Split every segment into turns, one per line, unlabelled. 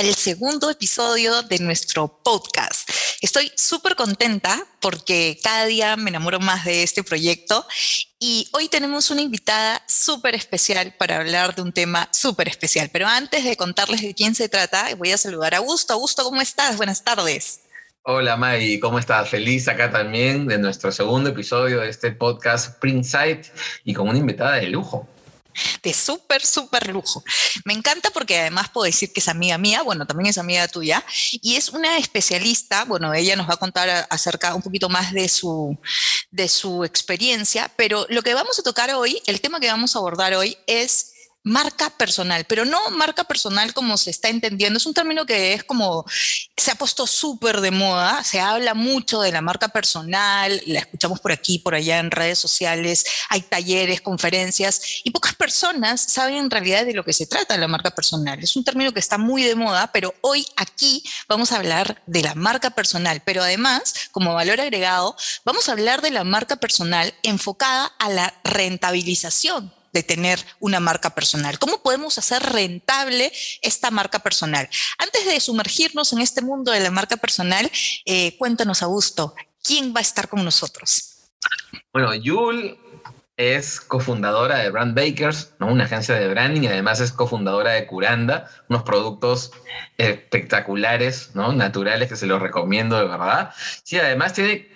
Al segundo episodio de nuestro podcast. Estoy súper contenta porque cada día me enamoro más de este proyecto y hoy tenemos una invitada súper especial para hablar de un tema súper especial. Pero antes de contarles de quién se trata, voy a saludar a Augusto. Augusto, ¿cómo estás? Buenas tardes.
Hola Maggie, ¿cómo estás? Feliz acá también de nuestro segundo episodio de este podcast Print Site y con una invitada de lujo
de súper, súper lujo. Me encanta porque además puedo decir que es amiga mía, bueno, también es amiga tuya, y es una especialista, bueno, ella nos va a contar acerca un poquito más de su, de su experiencia, pero lo que vamos a tocar hoy, el tema que vamos a abordar hoy es marca personal, pero no marca personal como se está entendiendo. Es un término que es como, se ha puesto súper de moda, se habla mucho de la marca personal, la escuchamos por aquí, por allá en redes sociales, hay talleres, conferencias, y pocas personas saben en realidad de lo que se trata la marca personal. Es un término que está muy de moda, pero hoy aquí vamos a hablar de la marca personal, pero además, como valor agregado, vamos a hablar de la marca personal enfocada a la rentabilización de tener una marca personal? ¿Cómo podemos hacer rentable esta marca personal? Antes de sumergirnos en este mundo de la marca personal, eh, cuéntanos, Augusto, ¿quién va a estar con nosotros?
Bueno, Yul es cofundadora de Brand Bakers, ¿no? una agencia de branding, y además es cofundadora de Curanda, unos productos espectaculares, ¿no? naturales que se los recomiendo de verdad. Sí, además tiene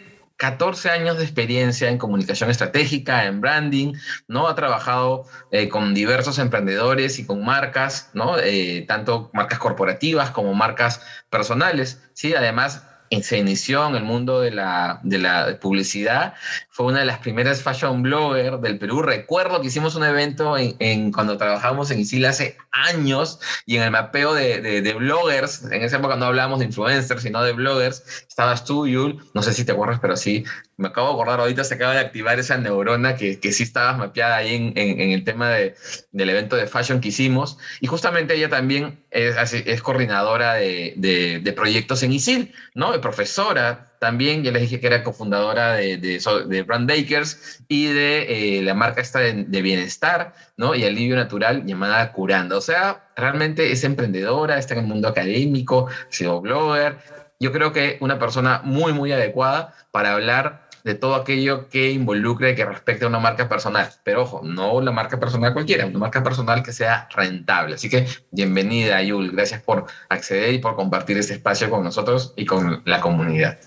14 años de experiencia en comunicación estratégica, en branding, ¿no? Ha trabajado eh, con diversos emprendedores y con marcas, ¿no? Eh, tanto marcas corporativas como marcas personales, ¿sí? Además, se inició en el mundo de la, de la publicidad. Fue una de las primeras fashion bloggers del Perú. Recuerdo que hicimos un evento en, cuando trabajamos en ISIL hace años y en el mapeo de, de, bloggers, en esa época no hablábamos de influencers, sino de bloggers, estabas tú, Yul, no sé si te acuerdas, pero sí, me acabo de acordar, ahorita se acaba de activar esa neurona que, que sí estabas mapeada ahí en, en, el tema de, del evento de fashion que hicimos. Y justamente ella también es, es coordinadora de, de, proyectos en ISIL, ¿no? Profesora también, ya les dije que era cofundadora de, de, Brand Bakers y de eh, la marca esta de, bienestar, ¿no? Y alivio natural llamada Curanda. O sea, realmente es emprendedora, está en el mundo académico, ha sido blogger. Yo creo que una persona muy, muy adecuada para hablar de todo aquello que involucre y que respecte a una marca personal. Pero ojo, no la marca personal cualquiera, una marca personal que sea rentable. Así que bienvenida, Yul. Gracias por acceder y por compartir este espacio con nosotros y con la comunidad.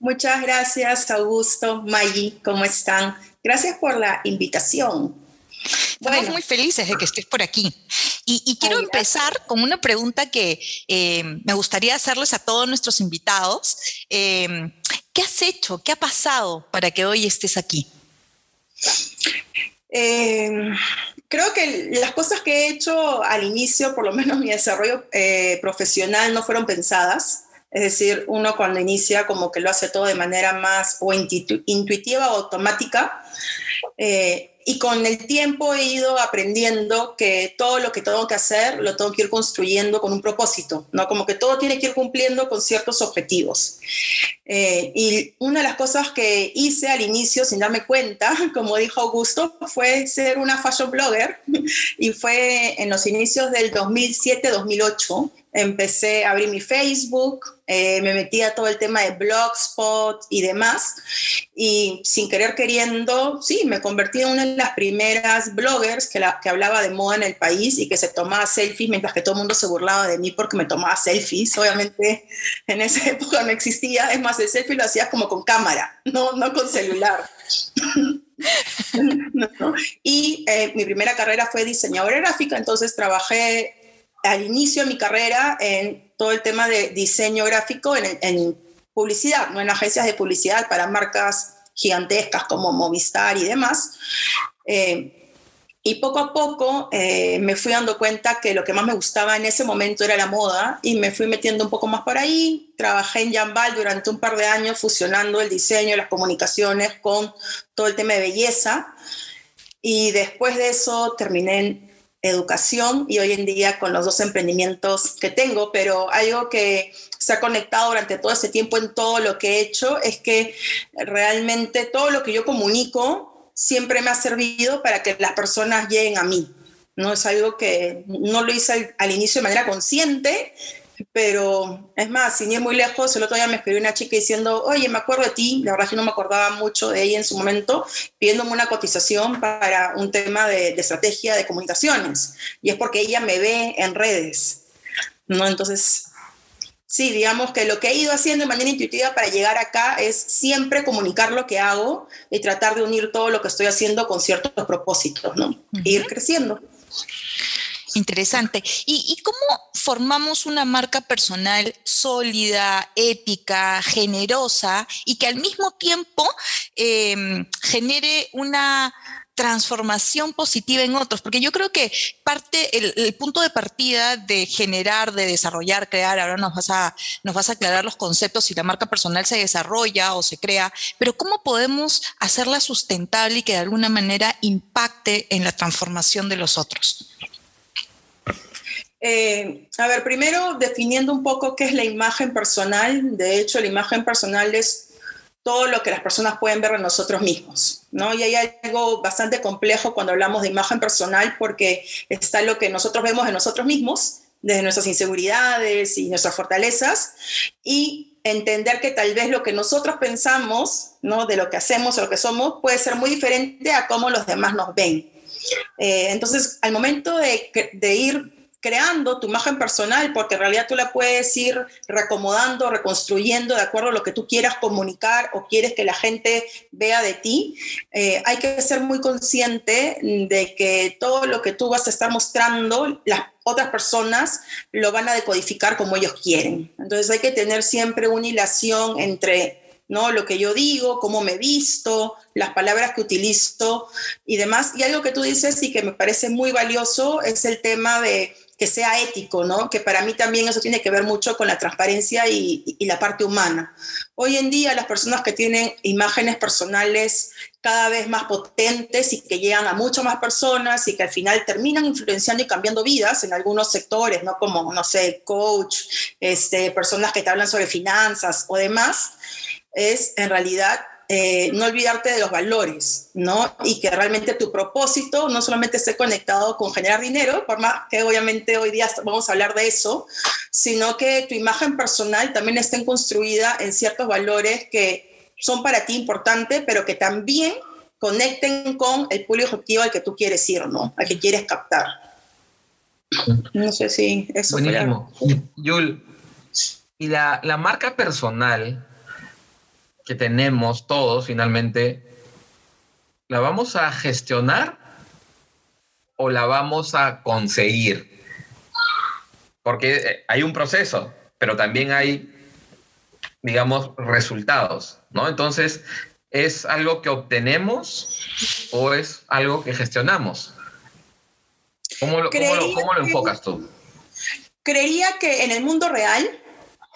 Muchas gracias, Augusto, Maggie, ¿cómo están? Gracias por la invitación.
Estamos muy felices de que estés por aquí. Y, quiero empezar con una pregunta que eh, me gustaría hacerles a todos nuestros invitados. Eh, ¿Qué has hecho? ¿Qué ha pasado para que hoy estés aquí?
Eh, creo que las cosas que he hecho al inicio, por lo menos mi desarrollo eh, profesional, no fueron pensadas. Es decir, uno cuando inicia como que lo hace todo de manera más o intuitiva o automática. Eh, y con el tiempo he ido aprendiendo que todo lo que tengo que hacer lo tengo que ir construyendo con un propósito, ¿no? Como que todo tiene que ir cumpliendo con ciertos objetivos. Eh, y una de las cosas que hice al inicio, sin darme cuenta, como dijo Augusto, fue ser una fashion blogger. y fue en los inicios del 2007-2008 empecé a abrir mi Facebook, eh, me metí a todo el tema de Blogspot y demás, y sin querer queriendo, sí, me convertí en una de las primeras bloggers que, la, que hablaba de moda en el país y que se tomaba selfies mientras que todo el mundo se burlaba de mí porque me tomaba selfies. Obviamente en esa época no existía, es más, el selfie lo hacía como con cámara, no, no con celular. Y eh, mi primera carrera fue diseñadora gráfica, entonces trabajé al inicio de mi carrera en todo el tema de diseño gráfico en, publicidad, ¿no? en agencias de publicidad para marcas gigantescas como Movistar y demás. Eh, Y poco a poco eh, me fui dando cuenta que lo que más me gustaba en ese momento era la moda y me fui metiendo un poco más por ahí. Trabajé en Jambal durante un par de años fusionando el diseño, las comunicaciones con todo el tema de belleza. Y después de eso terminé en educación y hoy en día con los dos emprendimientos que tengo, pero algo que se ha conectado durante todo ese tiempo en todo lo que he hecho es que realmente todo lo que yo comunico siempre me ha servido para que las personas lleguen a mí. No es algo que no lo hice al, inicio de manera consciente, pero es más, sin ir muy lejos, el otro día me escribió una chica diciendo, oye, me acuerdo de ti, la verdad que no me acordaba mucho de ella en su momento, pidiéndome una cotización para un tema de, de estrategia de comunicaciones. Y es porque ella me ve en redes. ¿no? Entonces, Sí, digamos que lo que he ido haciendo de manera intuitiva para llegar acá es siempre comunicar lo que hago y tratar de unir todo lo que estoy haciendo con ciertos propósitos, ¿no? ir creciendo.
Interesante. ¿Y, cómo formamos una marca personal sólida, ética, generosa y que al mismo tiempo em, genere una transformación positiva en otros, porque yo creo que parte, el, punto de partida de generar, de desarrollar, crear, ahora nos vas, a, nos vas a aclarar los conceptos si la marca personal se desarrolla o se crea, pero ¿cómo podemos hacerla sustentable y que de alguna manera impacte en la transformación de los otros?
Eh, a ver, primero definiendo un poco qué es la imagen personal. De hecho, la imagen personal es todo lo que las personas pueden ver en nosotros mismos, ¿no? Y hay algo bastante complejo cuando hablamos de imagen personal porque está lo que nosotros vemos en nosotros mismos, desde nuestras inseguridades y nuestras fortalezas, y entender que tal vez lo que nosotros pensamos, ¿no? De lo que hacemos o lo que somos, puede ser muy diferente a cómo los demás nos ven. Eh, entonces, al momento de, de ir creando tu imagen personal, porque en realidad tú la puedes ir reacomodando, reconstruyendo de acuerdo a lo que tú quieras comunicar o quieres que la gente vea de ti. Eh, hay que ser muy consciente de que todo lo que tú vas a estar mostrando, las otras personas lo van a decodificar como ellos quieren. Entonces hay que tener siempre una hilación entre ¿no? Lo que yo digo, cómo me visto, las palabras que utilizo y demás. Y algo que tú dices y que me parece muy valioso es el tema de que sea ético, ¿no? Que para mí también eso tiene que ver mucho con la transparencia y, la parte humana. Hoy en día las personas que tienen imágenes personales cada vez más potentes y que llegan a muchas más personas y que al final terminan influenciando y cambiando vidas en algunos sectores, ¿no? Como, no sé, coach, este, personas que te hablan sobre finanzas o demás, es en realidad eh, no olvidarte de los valores, ¿no? Y que realmente tu propósito no solamente esté conectado con generar dinero, por más que obviamente hoy día vamos a hablar de eso, sino que tu imagen personal también esté construida en ciertos valores que son para ti importantes, pero que también conecten con el público objetivo al que tú quieres ir, ¿no? Al que quieres captar. No sé si eso
Buenísimo. Yul, y la, la marca personal que tenemos todos finalmente, ¿la vamos a gestionar o la vamos a conseguir? Porque eh, hay un proceso, pero también hay, digamos, resultados, ¿no? Entonces, ¿es algo que obtenemos o es algo que gestionamos? ¿Cómo lo, enfocas tú?
Creería que en el mundo real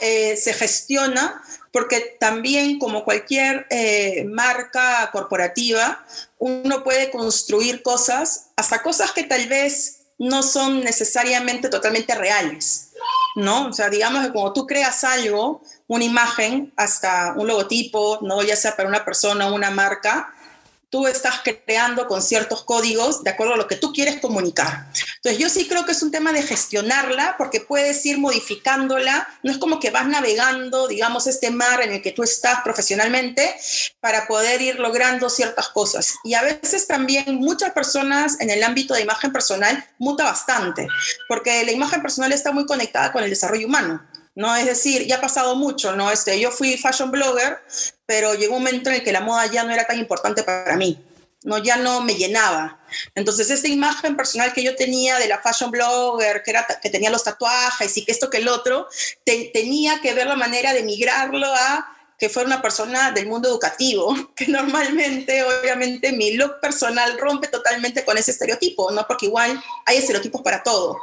eh, se gestiona porque también como cualquier eh, marca corporativa, uno puede construir cosas, hasta cosas que tal vez no son necesariamente totalmente reales, ¿no? O sea, digamos que cuando tú creas algo, una imagen, hasta un logotipo, ¿no? Ya sea para una persona o una marca, tú estás creando con ciertos códigos de acuerdo a lo que tú quieres comunicar. Entonces yo sí creo que es un tema de gestionarla porque puedes ir modificándola, no es como que vas navegando, digamos, este mar en el que tú estás profesionalmente para poder ir logrando ciertas cosas. Y a veces también muchas personas en el ámbito de imagen personal muta bastante, porque la imagen personal está muy conectada con el desarrollo humano. ¿No? Es decir, ya ha pasado mucho, ¿no? Este, yo fui fashion blogger, pero llegó un momento en el que la moda ya no era tan importante para mí, ¿no? Ya no me llenaba. Entonces, esta imagen personal que yo tenía de la fashion blogger, que, era, que tenía los tatuajes y que esto que el otro, tenía que ver la manera de migrarlo a que fuera una persona del mundo educativo, que normalmente, obviamente, mi look personal rompe totalmente con ese estereotipo, ¿no? Porque igual hay estereotipos para todo.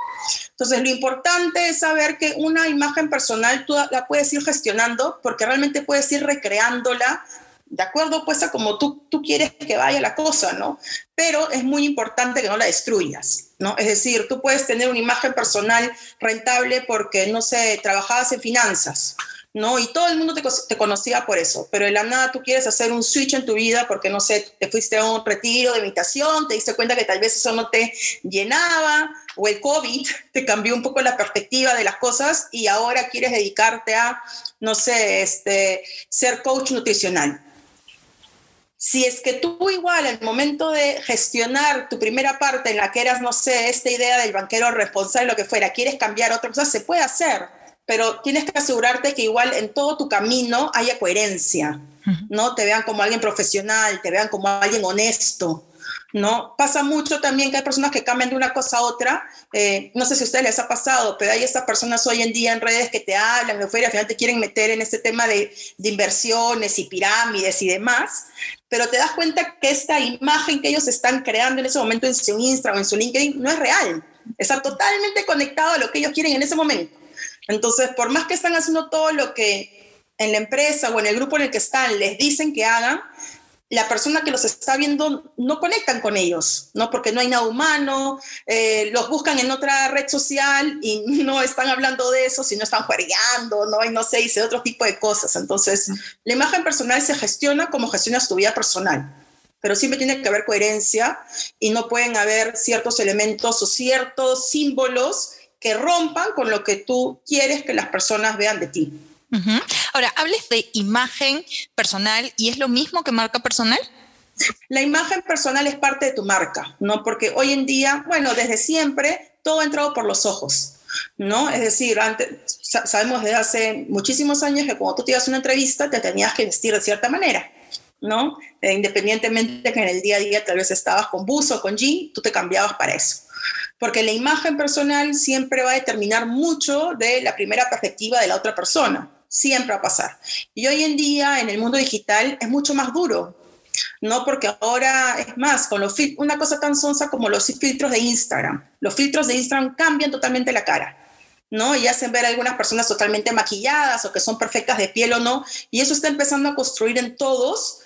Entonces, lo importante es saber que una imagen personal tú la puedes ir gestionando porque realmente puedes ir recreándola de acuerdo pues a como tú, tú quieres que vaya la cosa, ¿no? Pero es muy importante que no la destruyas, ¿no? Es decir, tú puedes tener una imagen personal rentable porque, no sé, trabajabas en finanzas, ¿no? Y todo el mundo te, te, conocía por eso, pero de la nada tú quieres hacer un switch en tu vida porque, no sé, te fuiste a un retiro de meditación, te diste cuenta que tal vez eso no te llenaba, o el COVID te cambió un poco la perspectiva de las cosas y ahora quieres dedicarte a, no sé, este, ser coach nutricional si es que tú igual al momento de gestionar tu primera parte en la que eras, no sé, esta idea del banquero responsable, lo que fuera, quieres cambiar otra cosa, se puede hacer, pero tienes que asegurarte que igual en todo tu camino haya coherencia, ¿no? Te vean como alguien profesional, te vean como alguien honesto, ¿no? Pasa mucho también que hay personas que cambian de una cosa a otra. Eh, no sé si a ustedes les ha pasado, pero hay estas personas hoy en día en redes que te hablan, y al final te quieren meter en este tema de, de, inversiones y pirámides y demás, pero te das cuenta que esta imagen que ellos están creando en ese momento en su Instagram o en su LinkedIn no es real. Está totalmente conectado a lo que ellos quieren en ese momento. Entonces, por más que están haciendo todo lo que en la empresa o en el grupo en el que están les dicen que hagan, la persona que los está viendo no conectan con ellos, ¿no? Porque no hay nada humano, eh, los buscan en otra red social y no están hablando de eso, sino están juegueando, ¿no? Y no sé, dice otro tipo de cosas. Entonces, la imagen personal se gestiona como gestionas tu vida personal, pero siempre tiene que haber coherencia y no pueden haber ciertos elementos o ciertos símbolos que rompan con lo que tú quieres que las personas vean de ti.
Ahora, hables de imagen personal y es lo mismo que marca personal.
La imagen personal es parte de tu marca, ¿no? Porque hoy en día, bueno, desde siempre, todo ha entrado por los ojos, ¿no? Es decir, antes, sabemos desde hace muchísimos años que cuando tú te ibas a una entrevista te tenías que vestir de cierta manera, ¿no? Eh, independientemente que en el día a día tal vez estabas con buzo o con jean, tú te cambiabas para eso. Porque la imagen personal siempre va a determinar mucho de la primera perspectiva de la otra persona siempre va a pasar. Y hoy en día, en el mundo digital, es mucho más duro, ¿no? Porque ahora, es más, con los una cosa tan sonsa como los filtros de Instagram. Los filtros de Instagram cambian totalmente la cara. ¿no? Y hacen ver a algunas personas totalmente maquilladas o que son perfectas de piel o no. Y eso está empezando a construir en todos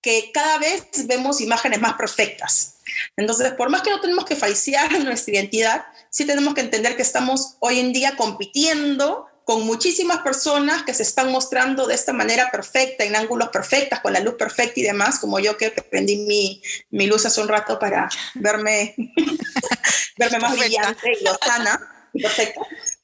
que cada vez vemos imágenes más perfectas. Entonces, por más que no tenemos que falsear nuestra identidad, sí tenemos que entender que estamos hoy en día compitiendo con muchísimas personas que se están mostrando de esta manera perfecta, en ángulos perfectos, con la luz perfecta y demás, como yo que prendí mi, mi luz hace un rato para verme, verme más brillante y lozana y perfecta.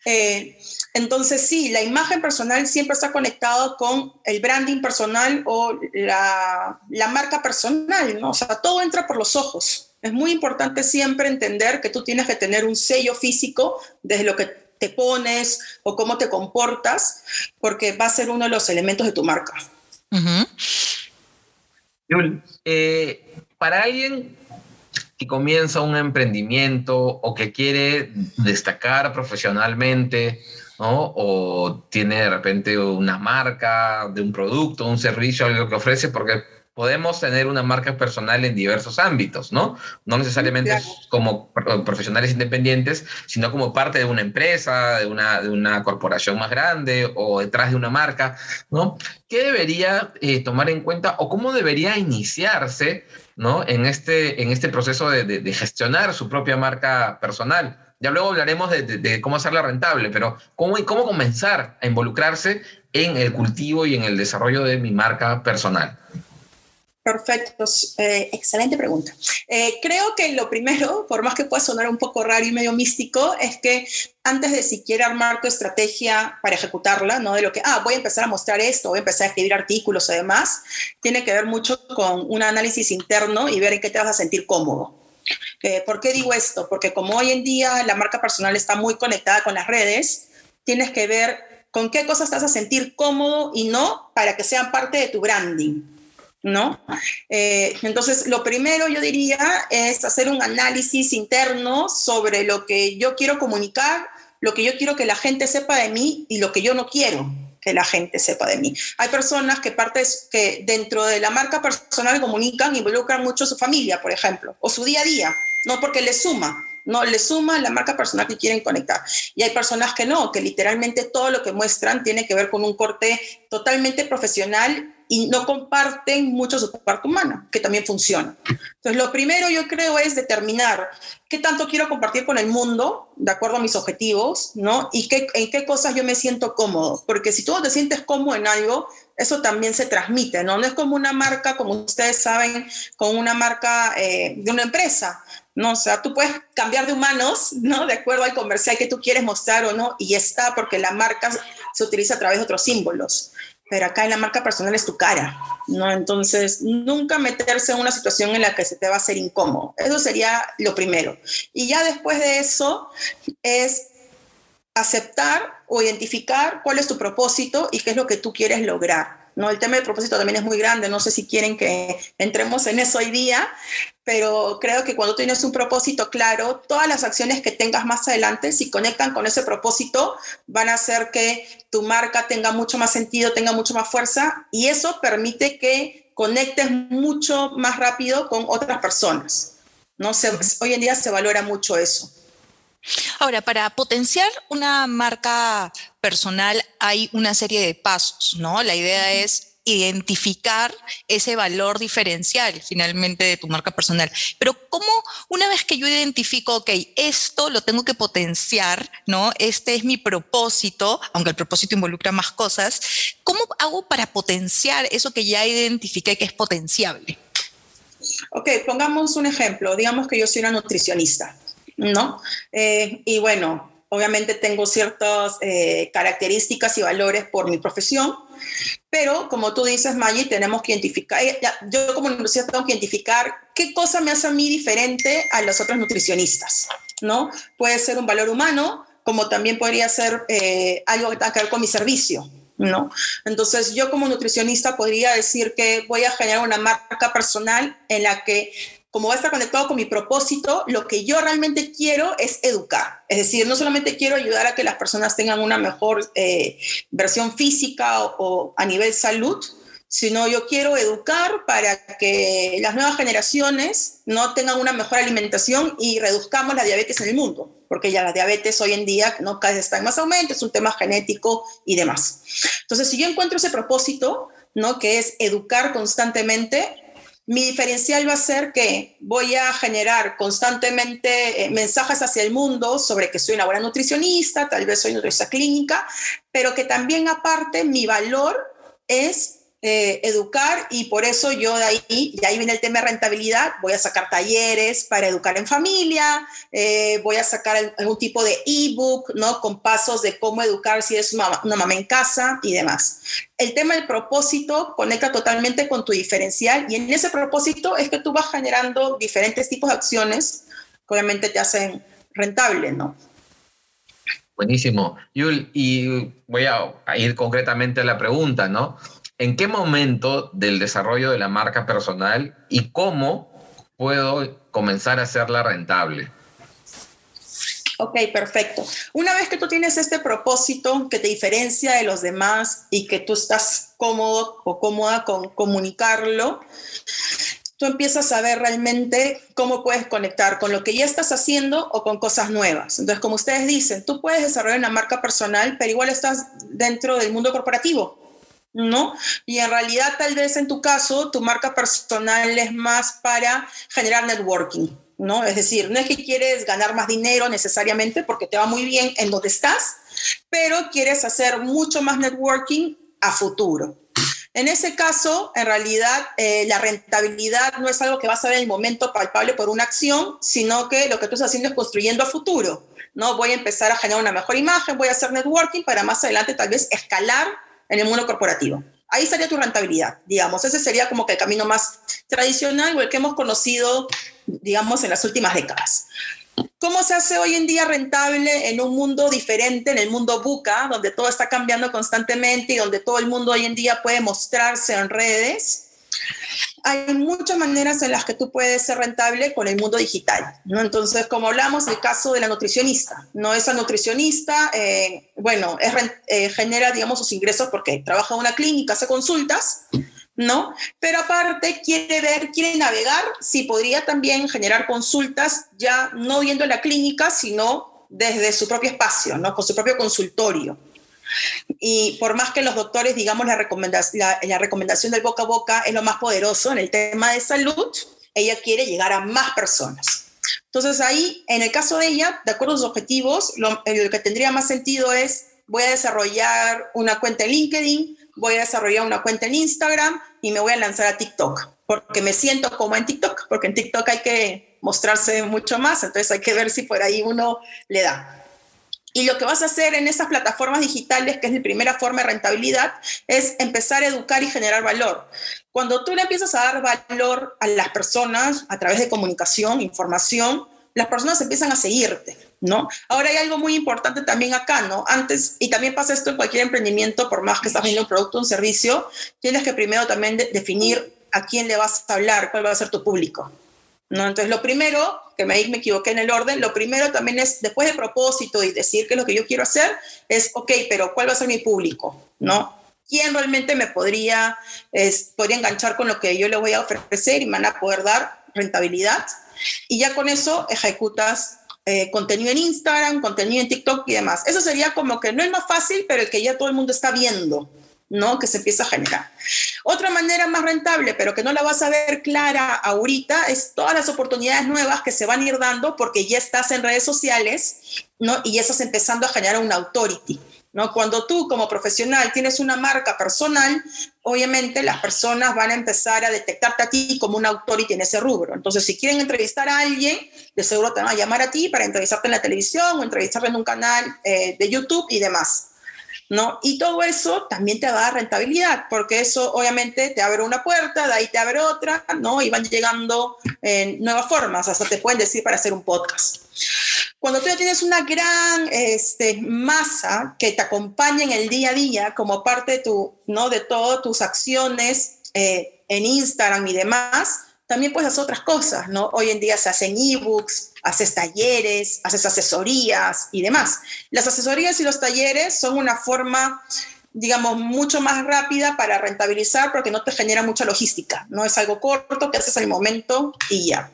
Eh, entonces, sí, la imagen personal siempre está conectado con el branding personal o la, la marca personal, ¿no? O sea, todo entra por los ojos. Es muy importante siempre entender que tú tienes que tener un sello físico desde lo que te pones o cómo te comportas, porque va a ser uno de los elementos de tu marca.
Eh, para alguien que comienza un emprendimiento o que quiere destacar profesionalmente, ¿no? o tiene de repente una marca de un producto, un servicio, algo que ofrece, porque podemos tener una marca personal en diversos ámbitos, ¿no? No necesariamente como profesionales independientes, sino como parte de una empresa, de una, de una corporación más grande o detrás de una marca, ¿no? ¿Qué debería eh, tomar en cuenta o cómo debería iniciarse, ¿no? En este, en este proceso de, de, gestionar su propia marca personal. Ya luego hablaremos de, de, cómo hacerla rentable, pero ¿cómo, cómo comenzar a involucrarse en el cultivo y en el desarrollo de mi marca personal.
Perfecto, eh, excelente pregunta. Eh, creo que lo primero, por más que pueda sonar un poco raro y medio místico, es que antes de siquiera armar tu estrategia para ejecutarla, no de lo que, ah, voy a empezar a mostrar esto, voy a empezar a escribir artículos y demás, tiene que ver mucho con un análisis interno y ver en qué te vas a sentir cómodo. Eh, ¿Por qué digo esto? Porque como hoy en día la marca personal está muy conectada con las redes, tienes que ver con qué cosas estás a sentir cómodo y no para que sean parte de tu branding. ¿No? Eh, entonces, lo primero yo diría es hacer un análisis interno sobre lo que yo quiero comunicar, lo que yo quiero que la gente sepa de mí y lo que yo no quiero. que la gente sepa de mí. Hay personas que, partes, dentro de la marca personal comunican, involucran mucho a su familia, por ejemplo, o su día a día, no porque le suma, no, le suma la marca personal que quieren conectar. Y hay personas que no, que literalmente todo lo que muestran tiene que ver con un corte totalmente profesional y no comparten mucho su parte humana, que también funciona. Entonces, lo primero yo creo es determinar qué tanto quiero compartir con el mundo, de acuerdo a mis objetivos, ¿no? Y qué, en qué cosas yo me siento cómodo. Porque si tú te sientes cómodo en algo, eso también se transmite, ¿no? No es como una marca, como ustedes saben, con una marca eh, de una empresa. ¿no? O sea, tú puedes cambiar de humanos, ¿no? De acuerdo al comercial que tú quieres mostrar o no, y está porque la marca se utiliza a través de otros símbolos pero acá en la marca personal es tu cara, ¿no? Entonces, nunca meterse en una situación en la que se te va a hacer incómodo. Eso sería lo primero. Y ya después de eso es aceptar o identificar cuál es tu propósito y qué es lo que tú quieres lograr. ¿no? El tema del propósito también es muy grande, no sé si quieren que entremos en eso hoy día, pero creo que cuando tienes un propósito claro, todas las acciones que tengas más adelante, si conectan con ese propósito, van a hacer que tu marca tenga mucho más sentido, tenga mucho más fuerza y eso permite que conectes mucho más rápido con otras personas. ¿no? hoy en día se valora mucho eso.
Ahora, para potenciar una marca personal hay una serie de pasos, ¿no? La idea es identificar ese valor diferencial finalmente de tu marca personal. Pero ¿cómo una vez que yo identifico, ok, esto lo tengo que potenciar, ¿no? Este es mi propósito, aunque el propósito involucra más cosas, ¿cómo hago para potenciar eso que ya identifiqué que es potenciable?
Ok, pongamos un ejemplo. Digamos que yo soy una nutricionista. ¿no? Eh, y bueno, obviamente tengo ciertas eh, características y valores por mi profesión, pero como tú dices, Maggie, tenemos que identificar, eh, yo como universidad tengo que identificar qué cosa me hace a mí diferente a las otras nutricionistas, ¿no? Puede ser un valor humano, como también podría ser algo que tenga que ver con mi servicio, ¿no? Entonces, yo como nutricionista podría decir que voy a generar una marca personal en la que como va a estar conectado con mi propósito, lo que yo realmente quiero es educar. Es decir, no solamente quiero ayudar a que las personas tengan una mejor eh, versión física o, a nivel salud, sino yo quiero educar para que las nuevas generaciones no tengan una mejor alimentación y reduzcamos la diabetes en el mundo, porque ya la diabetes hoy en día no cada vez está en más aumento, es un tema genético y demás. Entonces, si yo encuentro ese propósito, ¿no? que es educar constantemente, mi diferencial va a ser que voy a generar constantemente eh, mensajes hacia el mundo sobre que soy una buena nutricionista, tal vez soy nutricionista clínica, pero que también aparte mi valor es eh, educar y por eso yo de ahí, y ahí viene el tema de rentabilidad, voy a sacar talleres para educar en familia, eh, voy a sacar algún tipo de ebook, ¿no? Con pasos de cómo educar si es una, una mamá en casa y demás. El tema del propósito conecta totalmente con tu diferencial y en ese propósito es que tú vas generando diferentes tipos de acciones que obviamente te hacen rentable, ¿no?
Buenísimo. Yul, y voy a ir concretamente a la pregunta, ¿no? ¿En qué momento del desarrollo de la marca personal y cómo puedo comenzar a hacerla rentable?
Ok, perfecto. Una vez que tú tienes este propósito que te diferencia de los demás y que tú estás cómodo o cómoda con comunicarlo, tú empiezas a ver realmente cómo puedes conectar con lo que ya estás haciendo o con cosas nuevas. Entonces, como ustedes dicen, tú puedes desarrollar una marca personal, pero igual estás dentro del mundo corporativo. ¿No? Y en realidad tal vez en tu caso tu marca personal es más para generar networking, ¿no? Es decir, no es que quieres ganar más dinero necesariamente porque te va muy bien en donde estás, pero quieres hacer mucho más networking a futuro. En ese caso, en realidad, eh, la rentabilidad no es algo que vas a ver en el momento palpable por una acción, sino que lo que tú estás haciendo es construyendo a futuro. ¿no? Voy a empezar a generar una mejor imagen, voy a hacer networking para más adelante tal vez escalar en el mundo corporativo. Ahí estaría tu rentabilidad, digamos. Ese sería como que el camino más tradicional o el que hemos conocido, digamos, en las últimas décadas. ¿Cómo se hace hoy en día rentable en un mundo diferente, en el mundo buca, donde todo está cambiando constantemente y donde todo el mundo hoy en día puede mostrarse en redes? Hay muchas maneras en las que tú puedes ser rentable con el mundo digital, ¿no? Entonces, como hablamos, el caso de la nutricionista, ¿no? Esa nutricionista, eh, bueno, es, eh, genera, digamos, sus ingresos porque trabaja en una clínica, hace consultas, ¿no? Pero aparte quiere ver, quiere navegar si podría también generar consultas ya no viendo la clínica, sino desde su propio espacio, ¿no? Con su propio consultorio. Y por más que los doctores, digamos, la recomendación, la, recomendación del boca a boca es lo más poderoso en el tema de salud, ella quiere llegar a más personas. Entonces ahí, en el caso de ella, de acuerdo a sus objetivos, lo, lo que tendría más sentido es, voy a desarrollar una cuenta en LinkedIn, voy a desarrollar una cuenta en Instagram y me voy a lanzar a TikTok, porque me siento como en TikTok, porque en TikTok hay que mostrarse mucho más, entonces hay que ver si por ahí uno le da. Y lo que vas a hacer en estas plataformas digitales, que es la primera forma de rentabilidad, es empezar a educar y generar valor. Cuando tú le empiezas a dar valor a las personas a través de comunicación, información, las personas empiezan a seguirte, ¿no? Ahora hay algo muy importante también acá, ¿no? Antes, y también pasa esto en cualquier emprendimiento, por más que estás vendiendo un producto o un servicio, tienes que primero también definir a quién le vas a hablar, cuál va a ser tu público. ¿No? Entonces, lo primero, que me, me equivoqué en el orden, lo primero también es, después de propósito y decir que lo que yo quiero hacer, es, ok, pero ¿cuál va a ser mi público? ¿No? ¿Quién realmente me podría, es, podría enganchar con lo que yo le voy a ofrecer y me van a poder dar rentabilidad? Y ya con eso ejecutas eh, contenido en Instagram, contenido en TikTok y demás. Eso sería como que no es más fácil, pero el que ya todo el mundo está viendo, ¿no? Que se empieza a generar. Otra manera más rentable, pero que no la vas a ver clara ahorita, es todas las oportunidades nuevas que se van a ir dando porque ya estás en redes sociales, ¿no? Y ya estás empezando a generar una authority. ¿No? Cuando tú como profesional tienes una marca personal, obviamente las personas van a empezar a detectarte a ti como una authority en ese rubro. Entonces, si quieren entrevistar a alguien, de seguro te van a llamar a ti para entrevistarte en la televisión o entrevistarte en un canal eh, de YouTube y demás. ¿No? Y todo eso también te da rentabilidad, porque eso obviamente te abre una puerta, de ahí te abre otra, ¿no? Y van llegando en nuevas formas, hasta te pueden decir para hacer un podcast. Cuando tú ya tienes una gran este, masa que te acompaña en el día a día como parte de, tu, ¿no? de todas tus acciones eh, en Instagram y demás, también puedes hacer otras cosas, ¿no? Hoy en día se hacen ebooks, haces talleres, haces asesorías y demás. Las asesorías y los talleres son una forma, digamos, mucho más rápida para rentabilizar porque no te genera mucha logística, no es algo corto que haces al momento y ya.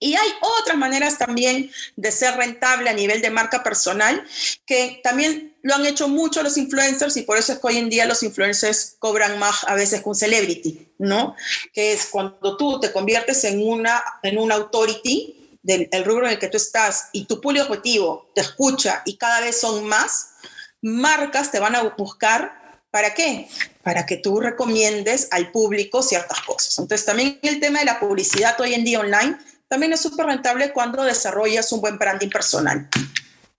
Y hay otras maneras también de ser rentable a nivel de marca personal que también lo han hecho mucho los influencers y por eso es que hoy en día los influencers cobran más a veces que un celebrity, ¿no? Que es cuando tú te conviertes en una, en una authority del rubro en el que tú estás y tu público objetivo te escucha y cada vez son más, marcas te van a buscar ¿Para qué? Para que tú recomiendes al público ciertas cosas. Entonces, también el tema de la publicidad hoy en día online también es súper rentable cuando desarrollas un buen branding personal.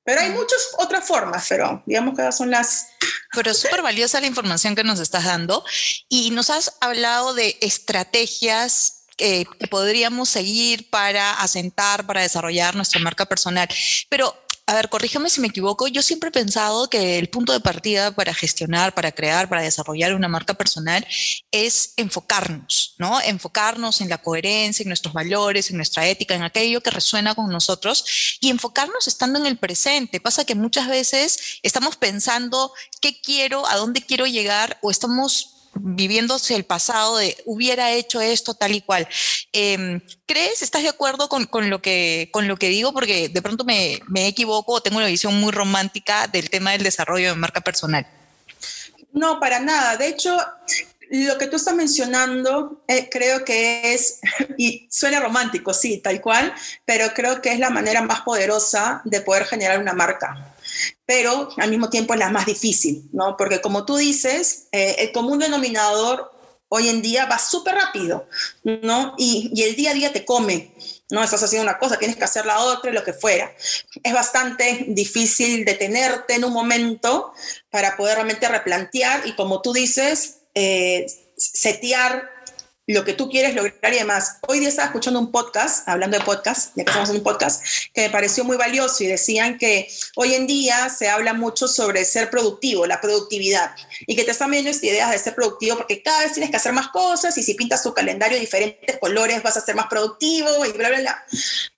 Pero hay muchas otras formas, pero digamos que son las...
Pero súper valiosa la información que nos estás dando y nos has hablado de estrategias que podríamos seguir para asentar, para desarrollar nuestra marca personal. Pero a ver, corríjame si me equivoco, yo siempre he pensado que el punto de partida para gestionar, para crear, para desarrollar una marca personal es enfocarnos, ¿no? Enfocarnos en la coherencia, en nuestros valores, en nuestra ética, en aquello que resuena con nosotros y enfocarnos estando en el presente. Pasa que muchas veces estamos pensando qué quiero, a dónde quiero llegar o estamos viviéndose el pasado de hubiera hecho esto tal y cual. Em, ¿Crees, estás de acuerdo con, lo que, con lo que digo? Porque de pronto me, me equivoco o tengo una visión muy romántica del tema del desarrollo de marca personal.
No, para nada. De hecho, lo que tú estás mencionando eh, creo que es, y suena romántico, sí, tal cual, pero creo que es la manera más poderosa de poder generar una marca pero al mismo tiempo es la más difícil, ¿no? Porque como tú dices, eh, el común denominador hoy en día va súper rápido, ¿no? Y, el día a día te come, ¿no? Estás haciendo una cosa, tienes que hacer la otra y lo que fuera. Es bastante difícil detenerte en un momento para poder realmente replantear y como tú dices, eh, setear lo que tú quieres lograr y demás. Hoy día estaba escuchando un podcast, hablando de podcast, ya que estamos en un podcast, que me pareció muy valioso y decían que hoy en día se habla mucho sobre ser productivo, la productividad, y que te están viendo esta idea de ser productivo porque cada vez tienes que hacer más cosas y si pintas tu calendario de diferentes colores vas a ser más productivo y bla, bla, bla.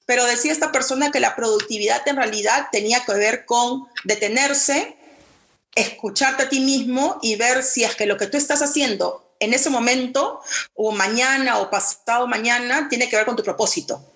Pero decía esta persona que la productividad en realidad tenía que ver con detenerse, escucharte a ti mismo y ver si es que lo que tú estás haciendo en ese momento o mañana o pasado mañana tiene que ver con tu propósito.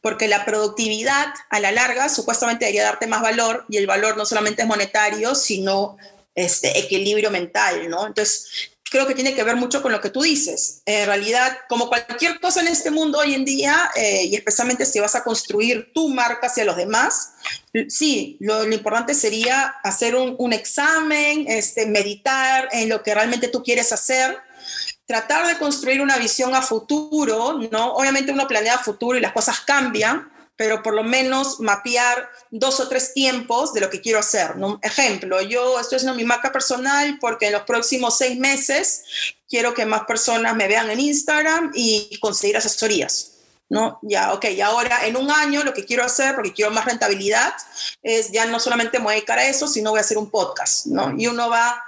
Porque la productividad a la larga supuestamente debería darte más valor y el valor no solamente es monetario, sino este equilibrio mental, ¿no? Entonces, creo que tiene que ver mucho con lo que tú dices. En realidad, como cualquier cosa en este mundo hoy en día, eh, y especialmente si vas a construir tu marca hacia los demás, sí, lo, importante sería hacer un, un, examen, este, meditar en lo que realmente tú quieres hacer, tratar de construir una visión a futuro, ¿no? Obviamente uno planea futuro y las cosas cambian, pero por lo menos mapear dos o tres tiempos de lo que quiero hacer. ¿no? Ejemplo, yo estoy haciendo mi marca personal porque en los próximos seis meses quiero que más personas me vean en Instagram y conseguir asesorías. ¿no? Ya, ok, y ahora en un año lo que quiero hacer, porque quiero más rentabilidad, es ya no solamente me voy a dedicar a eso, sino voy a hacer un podcast, ¿no? Y uno va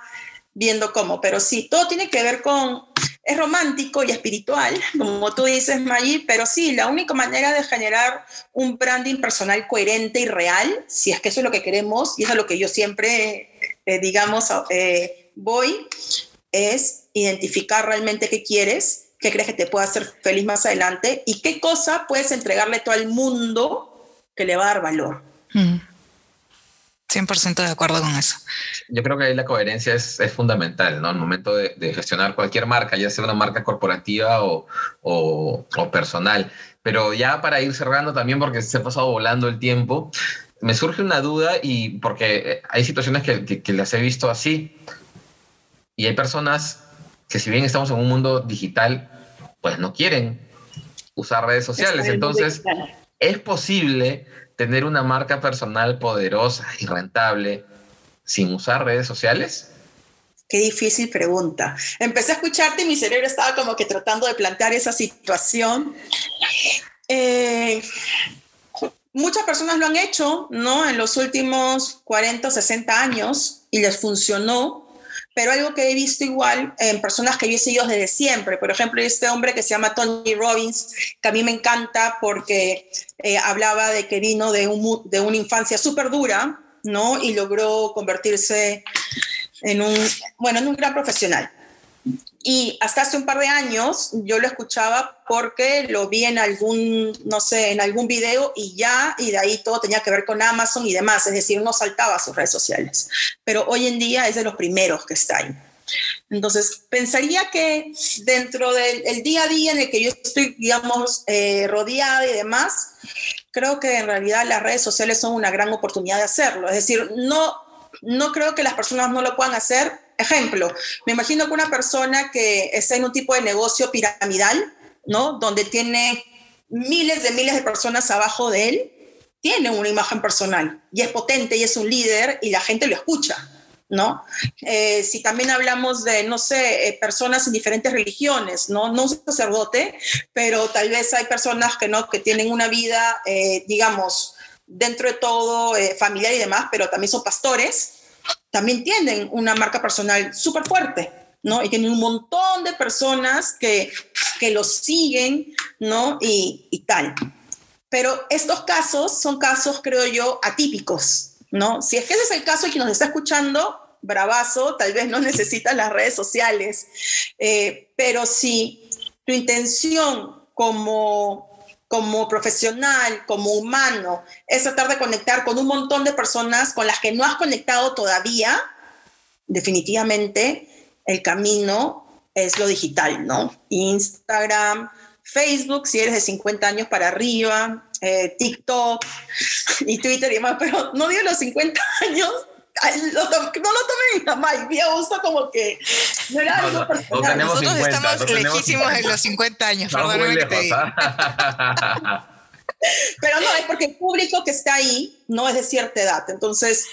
viendo cómo, pero sí, todo tiene que ver con es romántico y espiritual, como tú dices, Maggie, pero sí, la única manera de generar un branding personal coherente y real, si es que eso es lo que queremos, y eso es lo que yo siempre, eh, digamos, eh, voy, es identificar realmente qué quieres, qué crees que te pueda hacer feliz más adelante y qué cosa puedes entregarle todo al mundo que le va a dar valor. Mm.
100% de acuerdo con eso.
Yo creo que ahí la coherencia es, es fundamental, ¿no? Al momento de, de, gestionar cualquier marca, ya sea una marca corporativa o, o, o, personal. Pero ya para ir cerrando también, porque se ha pasado volando el tiempo, me surge una duda y porque hay situaciones que, que, que las he visto así y hay personas que si bien estamos en un mundo digital, pues no quieren usar redes sociales. Entonces, es posible tener una marca personal poderosa y rentable sin usar redes sociales?
Qué difícil pregunta. Empecé a escucharte y mi cerebro estaba como que tratando de plantear esa situación. Eh, muchas personas lo han hecho, ¿no? En los últimos 40 o 60 años y les funcionó pero algo que he visto igual en personas que yo he seguido desde siempre. Por ejemplo, este hombre que se llama Tony Robbins, que a mí me encanta porque eh, hablaba de que vino de, un, de una infancia súper dura, ¿no? Y logró convertirse en un, bueno, en un gran profesional. Y hasta hace un par de años yo lo escuchaba porque lo vi en algún, no sé, en algún video y ya, y de ahí todo tenía que ver con Amazon y demás, es decir, no saltaba a sus redes sociales. Pero hoy en día es de los primeros que está ahí. Entonces, pensaría que dentro del día a día en el que yo estoy, digamos, eh, rodeada y demás, creo que en realidad las redes sociales son una gran oportunidad de hacerlo. Es decir, no, no creo que las personas no lo puedan hacer, Ejemplo, me imagino que una persona que está en un tipo de negocio piramidal, ¿no? Donde tiene miles de miles de personas abajo de él, tiene una imagen personal y es potente y es un líder y la gente lo escucha, ¿no? Eh, si también hablamos de, no sé, eh, personas en diferentes religiones, ¿no? No un sacerdote, pero tal vez hay personas que no, que tienen una vida, eh, digamos, dentro de todo familiar y demás, pero también son pastores, también tienen una marca personal súper fuerte, ¿no? Y tienen un montón de personas que, que los siguen, ¿no? Y, y tal. Pero estos casos son casos, creo yo, atípicos, ¿no? Si es que ese es el caso y quien nos está escuchando, bravazo, tal vez no necesita las redes sociales, eh, pero si tu intención como como profesional, como humano, es tratar de conectar con un montón de personas con las que no has conectado todavía, definitivamente el camino es lo digital, ¿no? Instagram, Facebook, si eres de 50 años para arriba, eh, TikTok y Twitter y demás, pero no digo los 50 años, no lo tomen a mal, me gusta como que no era algo
personal. Nosotros estamos lejísimos en los 50 años, perdóname que te
¿ah? Pero no, es porque el público que está ahí no es de cierta edad. Entonces,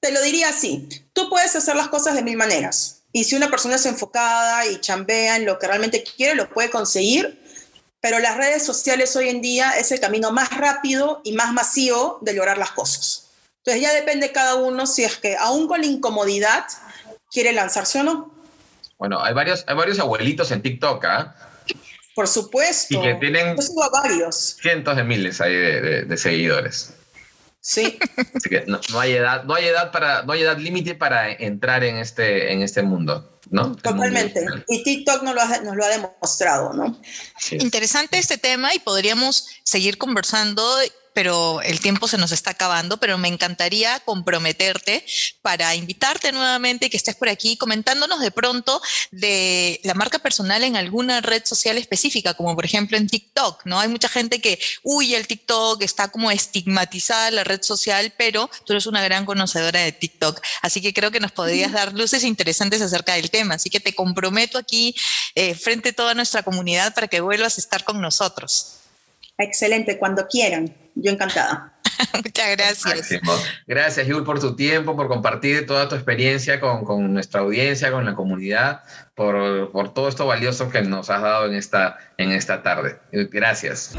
te lo diría así, tú puedes hacer las cosas de mil maneras. Y si una persona es enfocada y chambea en lo que realmente quiere, lo puede conseguir. Pero las redes sociales hoy en día es el camino más rápido y más masivo de lograr las cosas. Entonces ya depende cada uno si es que aún con la incomodidad quiere lanzarse o no.
Bueno, hay varios, hay varios abuelitos en TikTok, ¿ah?
Por supuesto.
Y que tienen
varios.
cientos de miles ahí de, seguidores.
Sí.
Así que no, hay edad, no hay edad para, no hay edad límite para entrar en este, en este mundo, ¿no?
Totalmente. Y TikTok nos lo, ha, nos lo ha demostrado, ¿no?
Interesante este tema y podríamos seguir conversando pero el tiempo se nos está acabando, pero me encantaría comprometerte para invitarte nuevamente que estés por aquí comentándonos de pronto de la marca personal en alguna red social específica, como por ejemplo en TikTok, ¿no? Hay mucha gente que huye el TikTok, está como estigmatizada la red social, pero tú eres una gran conocedora de TikTok, así que creo que nos podrías dar luces interesantes acerca del tema, así que te comprometo aquí eh, frente a toda nuestra comunidad para que vuelvas a estar con nosotros.
Excelente, cuando quieran. Yo encantada.
Muchas gracias.
Gracias, Yul, por tu tiempo, por compartir toda tu experiencia con, con nuestra audiencia, con la comunidad, por, por, todo esto valioso que nos has dado en esta, en esta tarde. Gracias.